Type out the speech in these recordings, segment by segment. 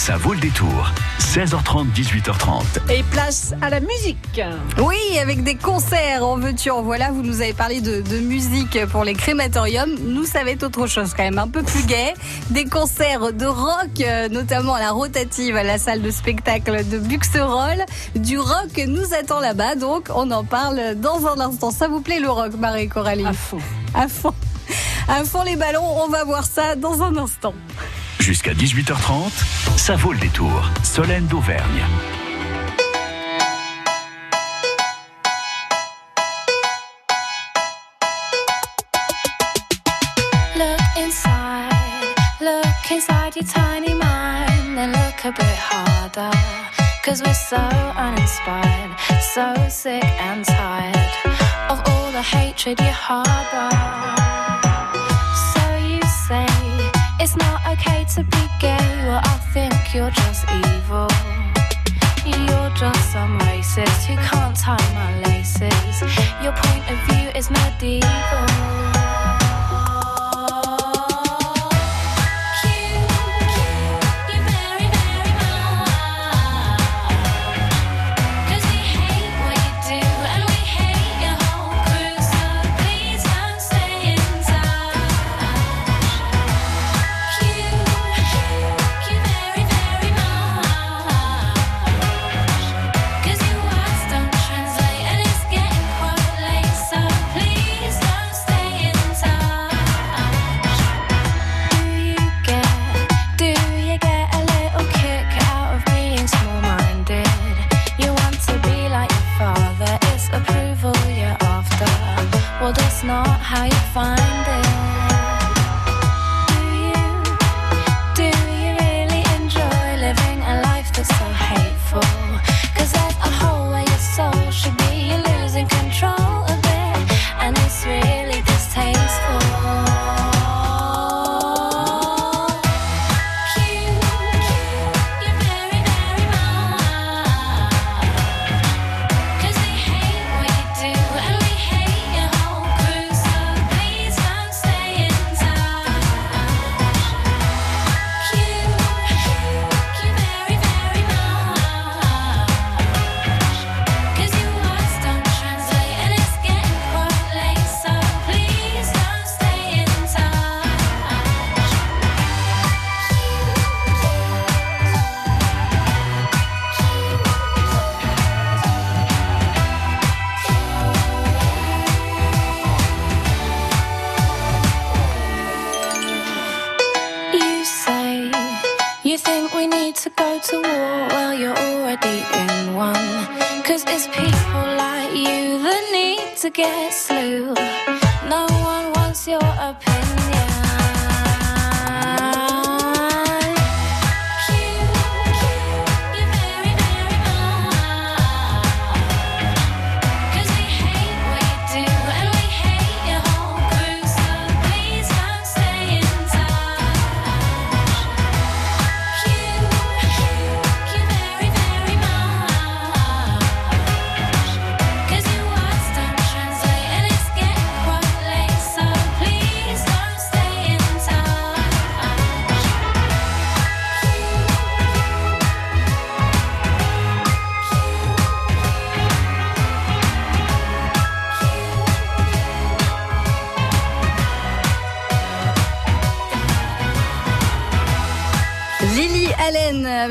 Ça vaut le détour. 16h30, 18h30. Et place à la musique. Oui, avec des concerts en veux-tu, en voilà. Vous nous avez parlé de, de musique pour les crématoriums. Nous, ça va être autre chose quand même, un peu plus gai. Des concerts de rock, euh, notamment à la rotative, à la salle de spectacle de Buxerolles. Du rock nous attend là-bas, donc on en parle dans un instant. Ça vous plaît le rock, Marie Coralie? À fond. À fond. À fond les ballons, on va voir ça dans un instant. Jusqu'à 18h30, ça vaut le détour. Solène d'Auvergne. Look inside, look inside your tiny mind, and look a bit harder. Cause we're so uninspired, so sick and tired of all the hatred you harbor. So you say it's not okay to be gay, well, I think you're just evil. You're just some racist who can't tie my laces. Your point of view is medieval. Find it. yeah.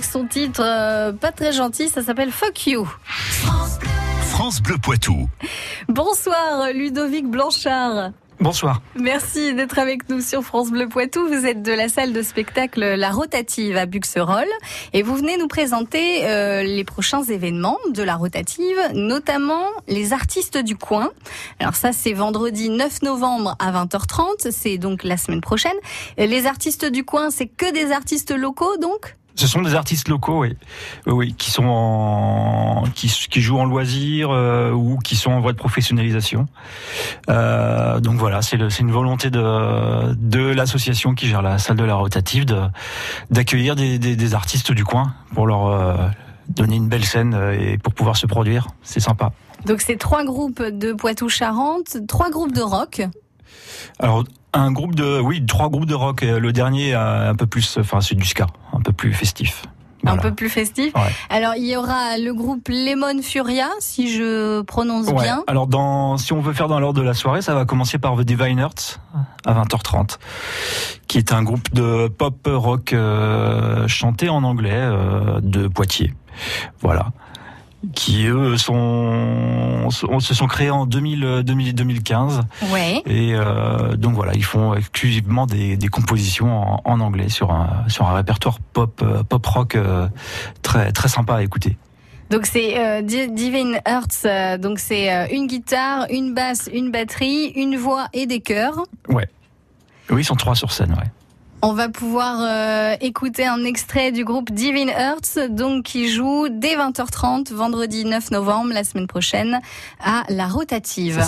Avec son titre euh, pas très gentil, ça s'appelle Fuck You. France Bleu Poitou. Bonsoir Ludovic Blanchard. Bonsoir. Merci d'être avec nous sur France Bleu Poitou. Vous êtes de la salle de spectacle La Rotative à Buxerolles et vous venez nous présenter euh, les prochains événements de La Rotative, notamment les artistes du coin. Alors ça, c'est vendredi 9 novembre à 20h30, c'est donc la semaine prochaine. Les artistes du coin, c'est que des artistes locaux donc? Ce sont des artistes locaux, oui, Oui, qui sont en, qui, qui jouent en loisir euh, ou qui sont en voie de professionnalisation. Euh, donc voilà, c'est une volonté de, de l'association qui gère la salle de la rotative de d'accueillir des, des, des artistes du coin pour leur euh, donner une belle scène euh, et pour pouvoir se produire. C'est sympa. Donc c'est trois groupes de Poitou-Charentes, trois groupes de rock. Alors un groupe de, oui, trois groupes de rock. Le dernier un peu plus, enfin c'est du ska, un peu plus festif. Un peu plus festif. Ouais. Alors, il y aura le groupe Lemon Furia, si je prononce Ouais. bien. Alors, dans, si on veut faire dans l'ordre de la soirée, ça va commencer par The Diviners à 20h30, qui est un groupe de pop rock euh, chanté en anglais euh, de Poitiers. Voilà. Qui eux sont, se sont créés en 2000, euh, 2000 2015 Ouais. et euh, donc voilà ils font exclusivement des, des compositions en, en anglais sur un sur un répertoire pop euh, pop rock euh, très très sympa à écouter. Donc c'est euh, Di- Divine Hearts, euh, donc c'est euh, une guitare, une basse, une batterie, une voix et des chœurs. Oui ils sont trois sur scène ouais. On va pouvoir euh, écouter un extrait du groupe Divine Hearts, donc qui joue dès 20h30, vendredi 9 novembre, la semaine prochaine, à la rotative.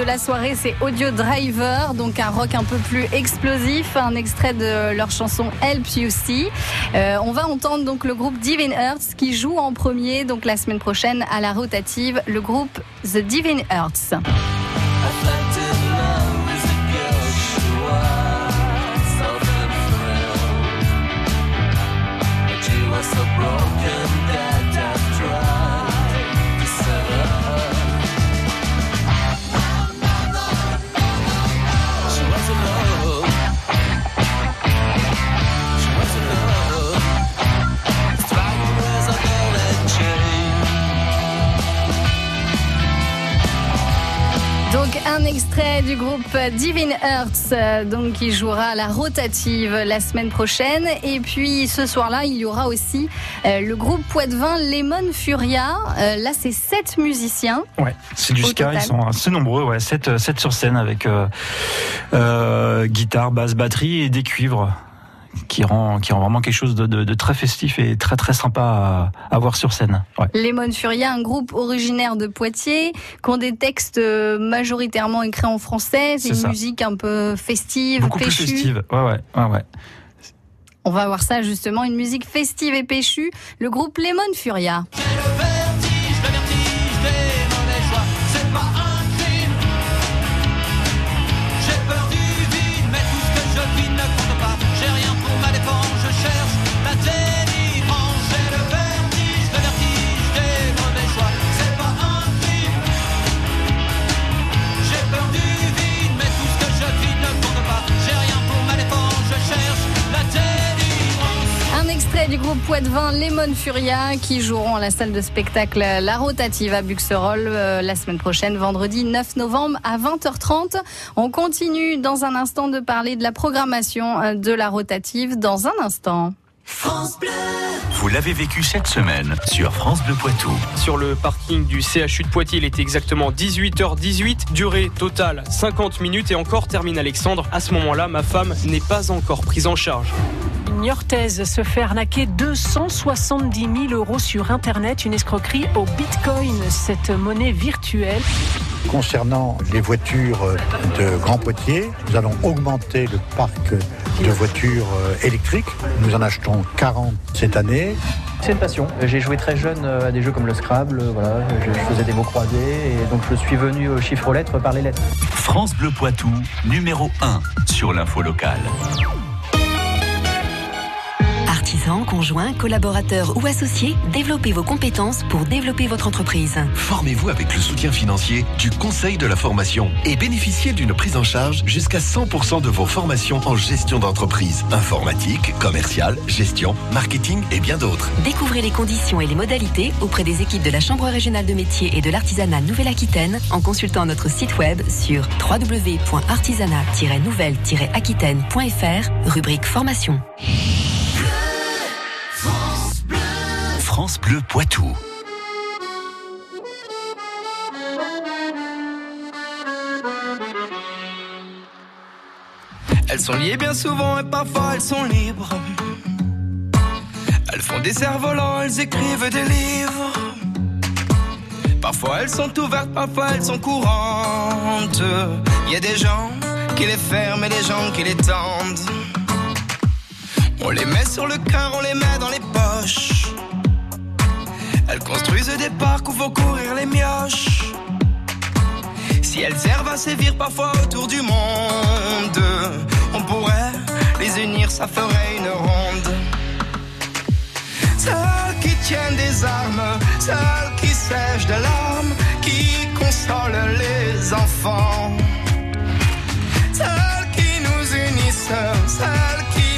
De la soirée, c'est Audio Driver, donc un rock un peu plus explosif, un extrait de leur chanson Help You See. Euh, on va entendre donc le groupe Divine Hearts qui joue en premier, donc la semaine prochaine à la rotative, le groupe The Divine Hearts. Donc un extrait du groupe Divine Hearts, euh, donc qui jouera à la rotative la semaine prochaine. Et puis ce soir-là, il y aura aussi euh, le groupe Poitvin Lemon Furia. Euh, là, c'est sept musiciens. Ouais, c'est du ska, total. ils sont assez nombreux, ouais, 7, sur scène avec guitare, basse, batterie et des cuivres qui rend, qui rend vraiment quelque chose de, de- de très festif et très très sympa à, à voir sur scène. Ouais. Lemon Furia, un groupe originaire de Poitiers, qui ont des textes euh, majoritairement écrits en français. C'est une ça. musique un peu festive, Beaucoup plus festive, ouais, ouais, ouais, ouais. On va voir ça justement, une musique festive et péchue. Le groupe Lemon Furia. Groupe Poitvin Lemon Furia qui joueront à la salle de spectacle La Rotative à Buxerolles euh, la semaine prochaine, vendredi 9 novembre à 20h30. On continue dans un instant de parler de la programmation euh, de La Rotative dans un instant. Vous l'avez vécu cette semaine sur France Bleu Poitou. sur le parking du CHU de Poitiers. Il était exactement 18h18, durée totale 50 minutes et encore termine Alexandre. À ce moment-là, ma femme n'est pas encore prise en charge. Niortaise se fait arnaquer 270 000 euros sur Internet, une escroquerie au Bitcoin, cette monnaie virtuelle. Concernant les voitures euh, de Grand Poitiers, nous allons augmenter le parc de voitures euh, électriques. Nous en achetons 40 cette année. C'est une passion. J'ai joué très jeune euh, à des jeux comme le Scrabble, voilà, je, je faisais des mots croisés et donc je suis venu au chiffre aux lettres par les lettres. France Bleu Poitou, numéro 1 sur l'info locale. Consultant, conjoint, collaborateur ou associé, développez vos compétences pour développer votre entreprise. Formez-vous avec le soutien financier du Conseil de la formation et bénéficiez d'une prise en charge jusqu'à 100% de vos formations en gestion d'entreprise, informatique, commerciale, gestion, marketing et bien d'autres. Découvrez les conditions et les modalités auprès des équipes de la Chambre régionale de métiers et de l'artisanat Nouvelle-Aquitaine en consultant notre site web sur www.artisanat-nouvelle-aquitaine.fr, rubrique formation. Bleu Poitou. Elles sont liées bien souvent et parfois elles sont libres. Elles font des cerfs-volants, elles écrivent des livres. Parfois elles sont ouvertes, parfois elles sont courantes. Il y a des gens qui les ferment et des gens qui les tendent. On les met sur le cœur, on les met dans Des parcs où vont courir les mioches. Si elles servent à sévir parfois autour du monde, on pourrait les unir, ça ferait une ronde. Celles qui tiennent des armes, celles qui sèchent de larmes, qui consolent les enfants. Celles qui nous unissent, celles qui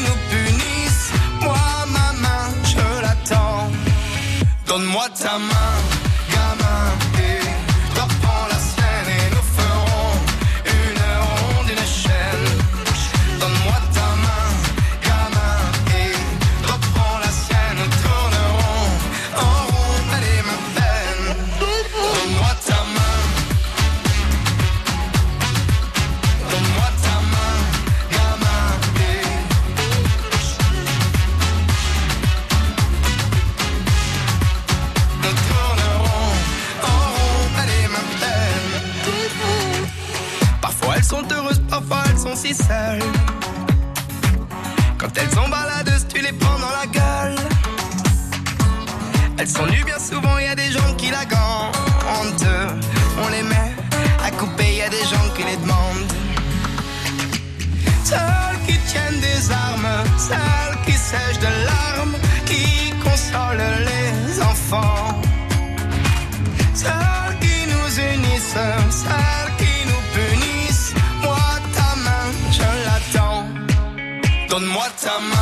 Donne-moi ta main, Elles sont nues bien souvent, y a des gens qui la gantent. On les met à couper, y a des gens qui les demandent. Celles qui tiennent des armes, celles qui sèchent de larmes, qui consolent les enfants. Celles qui nous unissent, celles qui nous punissent. Moi, ta main, je l'attends. Donne-moi ta main,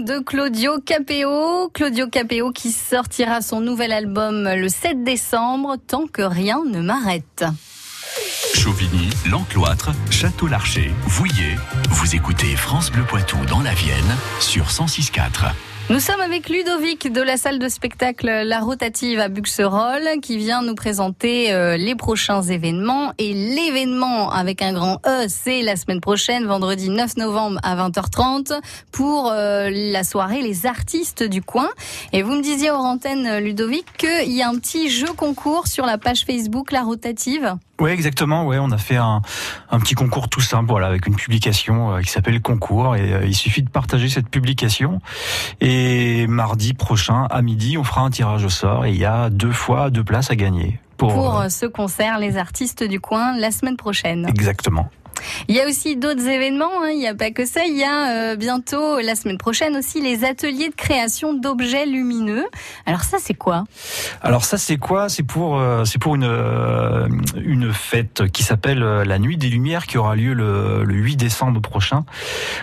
de Claudio Capéo. Claudio Capéo qui sortira son nouvel album le 7 décembre, Tant que rien ne m'arrête. Chauvigny, L'Encloître, Château-Larcher, Vouillé. Vous écoutez France Bleu Poitou dans la Vienne sur 106.4. Nous sommes avec Ludovic de la salle de spectacle La Rotative à Buxerolles qui vient nous présenter euh, les prochains événements. Et l'événement avec un grand E, c'est la semaine prochaine, vendredi 9 novembre à 20h30 pour euh, la soirée Les artistes du coin. Et vous me disiez hors antenne, Ludovic, qu'il y a un petit jeu concours sur la page Facebook La Rotative. Oui, exactement. Ouais, on a fait un, un petit concours tout simple, voilà, avec une publication euh, qui s'appelle Concours. Et euh, il suffit de partager cette publication. Et mardi prochain, à midi, on fera un tirage au sort. Et il y a deux fois deux places à gagner. Pour, Pour euh, ce concert, les artistes du coin, la semaine prochaine. exactement. Il y a aussi d'autres événements, hein, il n'y a pas que ça. Il y a euh, bientôt, la semaine prochaine aussi, les ateliers de création d'objets lumineux. Alors ça, c'est quoi? Alors ça c'est quoi? C'est pour euh, c'est pour une euh, une fête qui s'appelle la Nuit des Lumières qui aura lieu le, le 8 décembre prochain.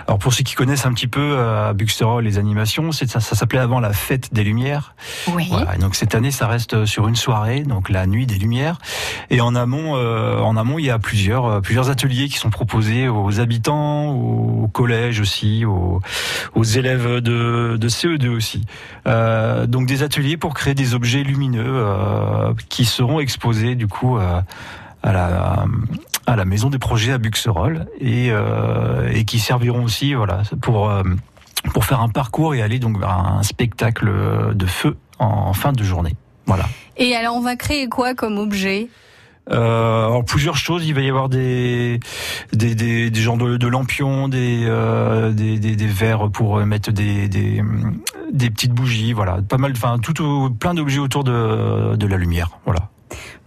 Alors pour ceux qui connaissent un petit peu à Buxterol les animations, c'est ça, ça s'appelait avant la Fête des Lumières. Oui. Voilà, et donc cette année ça reste sur une soirée, donc la Nuit des Lumières. Et en amont en amont il y a plusieurs plusieurs ateliers qui sont proposés aux habitants, aux collèges aussi, aux, élèves de, de CE2 aussi. Euh, donc des ateliers pour créer des objets lumineux euh, qui seront exposés du coup euh, à la à la maison des projets à Buxerolles et et qui serviront aussi voilà pour pour faire un parcours et aller donc vers un spectacle de feu en fin de journée. Voilà. Et alors, on va créer quoi comme objet? Euh, plusieurs choses, il va y avoir des des des, des genres de, de lampions, des, euh, des des des verres pour mettre des des des petites bougies, voilà, pas mal, enfin tout plein d'objets autour de de la lumière, voilà.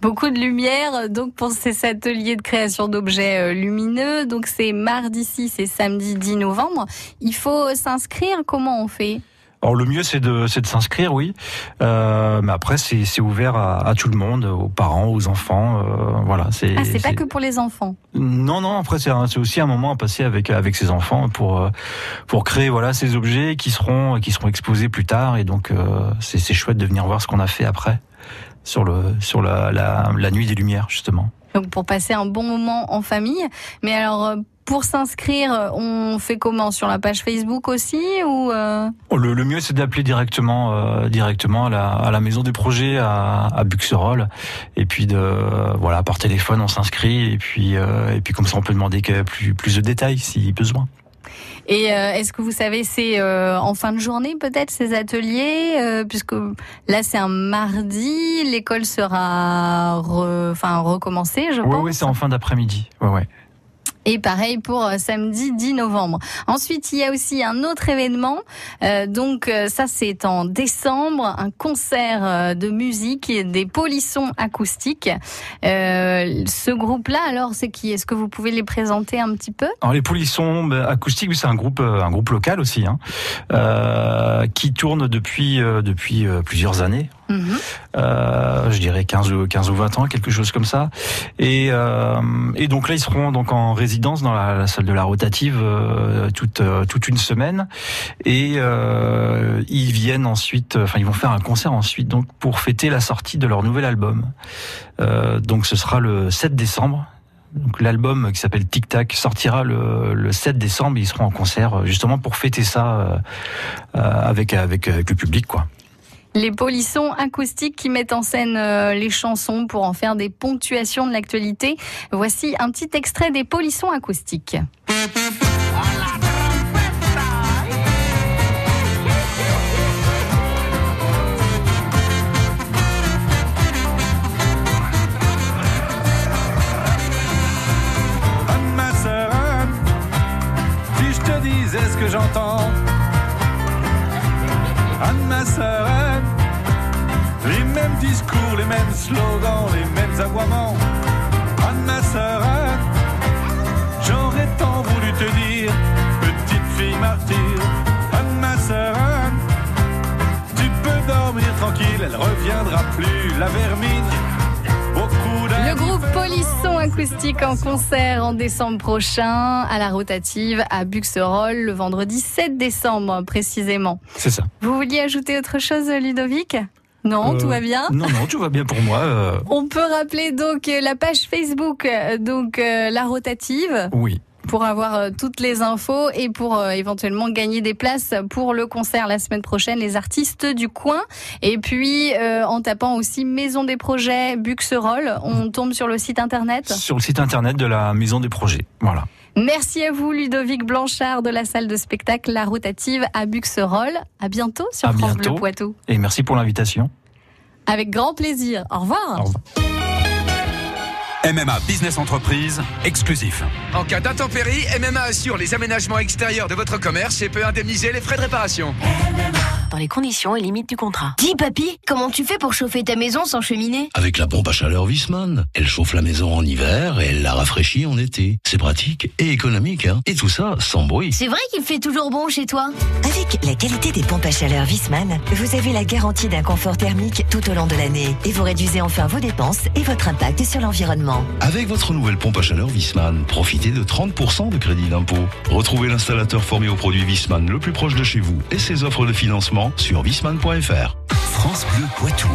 Beaucoup de lumière, donc pour ces ateliers de création d'objets euh, lumineux. Donc c'est mardi 6 et samedi 10 novembre. Il faut s'inscrire. Comment on fait? Alors le mieux c'est de c'est de s'inscrire, oui, euh, mais après c'est c'est ouvert à, à tout le monde, aux parents, aux enfants, euh, voilà. C'est Ah, c'est pas que pour les enfants. Non, non. Après, c'est un- c'est aussi un moment à passer avec avec ses enfants pour euh, pour créer voilà ces objets qui seront qui seront exposés plus tard. Et donc euh, c'est c'est chouette de venir voir ce qu'on a fait après sur le sur la la, la nuit des lumières justement. Donc pour passer un bon moment en famille. Mais alors euh, pour s'inscrire, on fait comment? Sur la page Facebook aussi ou euh, Oh, Le, mieux c'est d'appeler directement euh, directement à la maison des projets à à Buxerolles et puis de voilà par téléphone on s'inscrit et puis euh, et puis comme ça on peut demander que- plus plus de détails si besoin. Et euh, est-ce que vous savez, c'est euh, en fin de journée peut-être ces ateliers, euh, puisque là c'est un mardi, l'école sera re- enfin recommencée, je Oui pense. oui c'est en fin d'après-midi. Ouais ouais. Et pareil pour euh, samedi 10 novembre. Ensuite, il y a aussi un autre événement. Euh, donc euh, ça, c'est en décembre, un concert euh, de musique et des polissons acoustiques. Euh, ce groupe-là, alors, c'est qui? Est-ce que vous pouvez les présenter un petit peu? Alors les polissons acoustiques, c'est un groupe, un groupe local aussi, hein, euh, qui tourne depuis depuis plusieurs années. Euh, je dirais 15 ou 15 ou 20 ans, quelque chose comme ça. Et, euh, et donc là, ils seront donc en résidence dans la, salle de la rotative euh, toute euh, toute une semaine. Et euh, ils viennent ensuite, enfin ils vont faire un concert ensuite donc pour fêter la sortie de leur nouvel album. Donc ce sera le 7 décembre. Donc l'album qui s'appelle Tic Tac sortira le, le 7 décembre. Ils seront en concert justement pour fêter ça euh, avec, avec avec le public quoi. Les polissons acoustiques qui mettent en scène euh, les chansons pour en faire des ponctuations de l'actualité. Voici un petit extrait des polissons acoustiques. Disais ce que j'entends. Anne, ma sœur Anne, les mêmes discours, les mêmes slogans, les mêmes aboiements. Anne, ma sœur Anne, j'aurais tant voulu te dire, petite fille martyre. Anne, ma sœur Anne, tu peux dormir tranquille, elle reviendra plus, la vermine. Polisson Acoustique en concert en décembre prochain à la rotative à Buxerolles le vendredi 7 décembre précisément. C'est ça. Vous vouliez ajouter autre chose Ludovic? Non, Euh, tout va bien? Non, non, tout va bien pour moi. euh, On peut rappeler donc euh, la page Facebook donc euh, la rotative oui. Pour avoir euh, toutes les infos et pour euh, éventuellement gagner des places pour le concert la semaine prochaine, les artistes du coin. Et puis euh, en tapant aussi Maison des Projets Buxerolles, on tombe sur le site internet. Sur le site internet de la Maison des Projets. Voilà. Merci à vous Ludovic Blanchard de la salle de spectacle La Rotative à Buxerolles. À bientôt sur À France bientôt. Bleu Poitou. Et merci pour l'invitation. Avec grand plaisir. Au revoir. Au revoir. MMA Business Entreprise, exclusif. En cas d'intempérie, MMA assure les aménagements extérieurs de votre commerce et peut indemniser les frais de réparation. Dans les conditions et limites du contrat. Dis papy, comment tu fais pour chauffer ta maison sans cheminée Avec la pompe à chaleur Wiesmann. Elle chauffe la maison en hiver et elle la rafraîchit en été. C'est pratique et économique, hein. Et tout ça sans bruit. C'est vrai qu'il fait toujours bon chez toi? Avec la qualité des pompes à chaleur Wiesmann, vous avez la garantie d'un confort thermique tout au long de l'année et vous réduisez enfin vos dépenses et votre impact sur l'environnement. Avec votre nouvelle pompe à chaleur Wiesmann, profitez de 30% de crédit d'impôt. Retrouvez l'installateur formé au produit Wiesmann le plus proche de chez vous et ses offres de financement sur wiesmann.fr. France Bleu Poitou.